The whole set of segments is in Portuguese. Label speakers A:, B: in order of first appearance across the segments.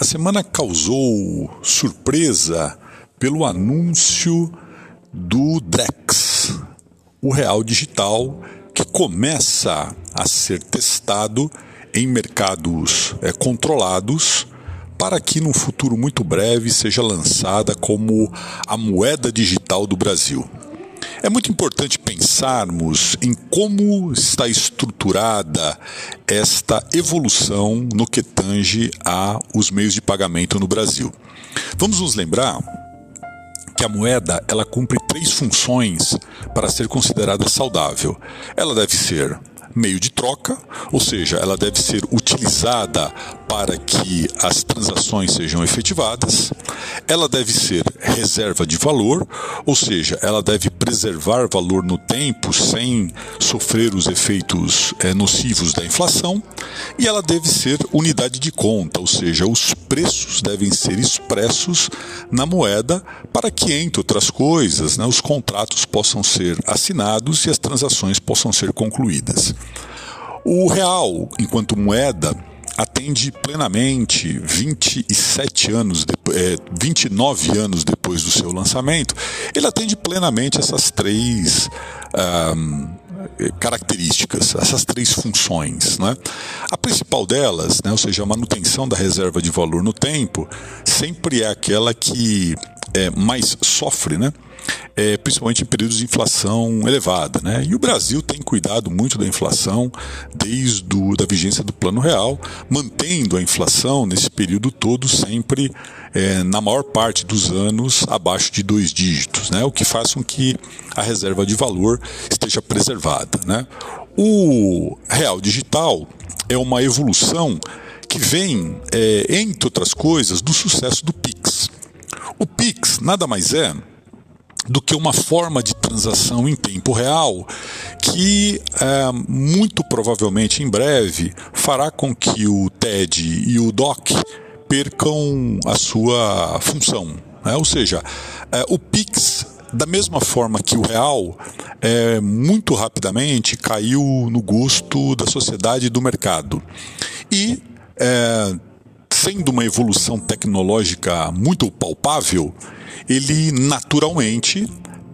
A: A semana causou surpresa pelo anúncio do Drex, o real digital que começa a ser testado em mercados é, controlados para que no futuro muito breve seja lançada como a moeda digital do Brasil. É muito importante pensarmos em como está estruturada esta evolução no que tange a os meios de pagamento no Brasil. Vamos nos lembrar que a moeda ela cumpre três funções para ser considerada saudável. Ela deve ser meio de troca, ou seja, ela deve ser utilizada para que as transações sejam efetivadas. Ela deve ser reserva de valor, ou seja, ela deve preservar valor no tempo sem sofrer os efeitos é, nocivos da inflação. E ela deve ser unidade de conta, ou seja, os preços devem ser expressos na moeda para que, entre outras coisas, né, os contratos possam ser assinados e as transações possam ser concluídas. O real, enquanto moeda, atende plenamente 27 anos, é, 29 anos depois do seu lançamento, ele atende plenamente essas três um, características, essas três funções. Né? A principal delas, né, ou seja, a manutenção da reserva de valor no tempo, sempre é aquela que é, mais sofre, né? É, principalmente em períodos de inflação elevada. Né? E o Brasil tem cuidado muito da inflação desde do, da vigência do Plano Real, mantendo a inflação nesse período todo sempre, é, na maior parte dos anos, abaixo de dois dígitos, né? o que faz com que a reserva de valor esteja preservada. Né? O Real Digital é uma evolução que vem, é, entre outras coisas, do sucesso do Pix. O Pix nada mais é do que uma forma de transação em tempo real que é, muito provavelmente em breve fará com que o TED e o DOC percam a sua função. Né? Ou seja, é, o PIX da mesma forma que o real, é, muito rapidamente caiu no gosto da sociedade e do mercado. E, é, sendo uma evolução tecnológica muito palpável, ele naturalmente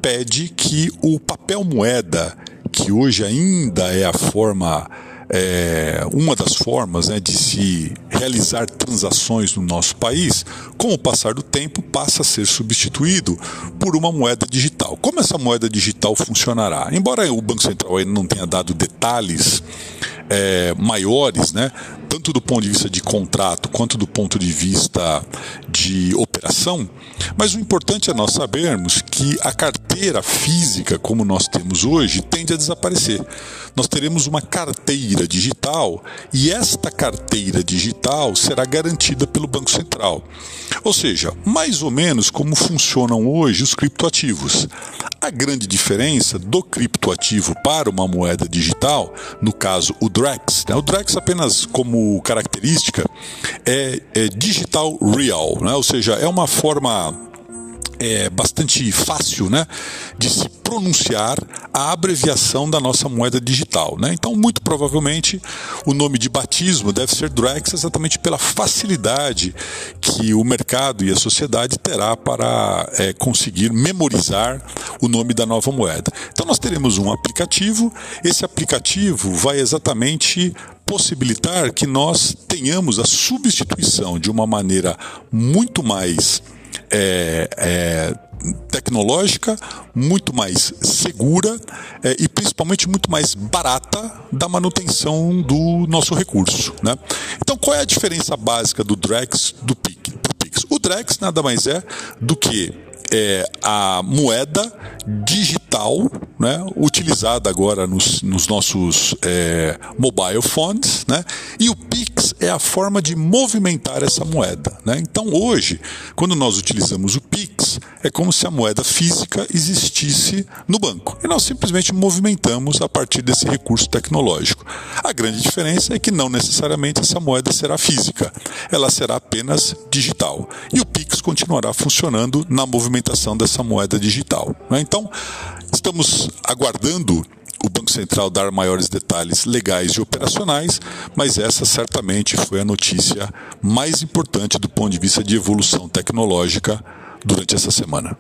A: pede que o papel moeda, que hoje ainda é a forma é, uma das formas né, de se realizar transações no nosso país, com o passar do tempo, passa a ser substituído por uma moeda digital. Como essa moeda digital funcionará? Embora o Banco Central ainda não tenha dado detalhes é, maiores, né, tanto do ponto de vista de contrato quanto do ponto de vista de operação, mas o importante é nós sabermos que a carteira física, como nós temos hoje, tende a desaparecer. Nós teremos uma carteira digital e esta carteira digital será garantida pelo Banco Central. Ou seja, mais ou menos como funcionam hoje os criptoativos. A grande diferença do criptoativo para uma moeda digital, no caso o Drex, né? o Drex apenas como característica é, é digital real, né? ou seja, é uma forma é bastante fácil né, de se pronunciar a abreviação da nossa moeda digital. Né? Então, muito provavelmente, o nome de batismo deve ser Drex exatamente pela facilidade que o mercado e a sociedade terá para é, conseguir memorizar o nome da nova moeda. Então, nós teremos um aplicativo, esse aplicativo vai exatamente possibilitar que nós tenhamos a substituição de uma maneira muito mais é, é, tecnológica, muito mais segura é, e principalmente muito mais barata da manutenção do nosso recurso. Né? Então, qual é a diferença básica do Drex do Pix? O Drex nada mais é do que é, a moeda digital, né, utilizada agora nos, nos nossos é, mobile phones, né, e o Pix é a forma de movimentar essa moeda. Né? Então hoje, quando nós utilizamos o Pix, é como se a moeda física existisse no banco e nós simplesmente movimentamos a partir desse recurso tecnológico. A grande diferença é que não necessariamente essa moeda será física, ela será apenas digital e o Pix continuará funcionando na movimentação dessa moeda digital. Né? Então, estamos aguardando o Banco Central dar maiores detalhes legais e operacionais, mas essa certamente foi a notícia mais importante do ponto de vista de evolução tecnológica durante essa semana.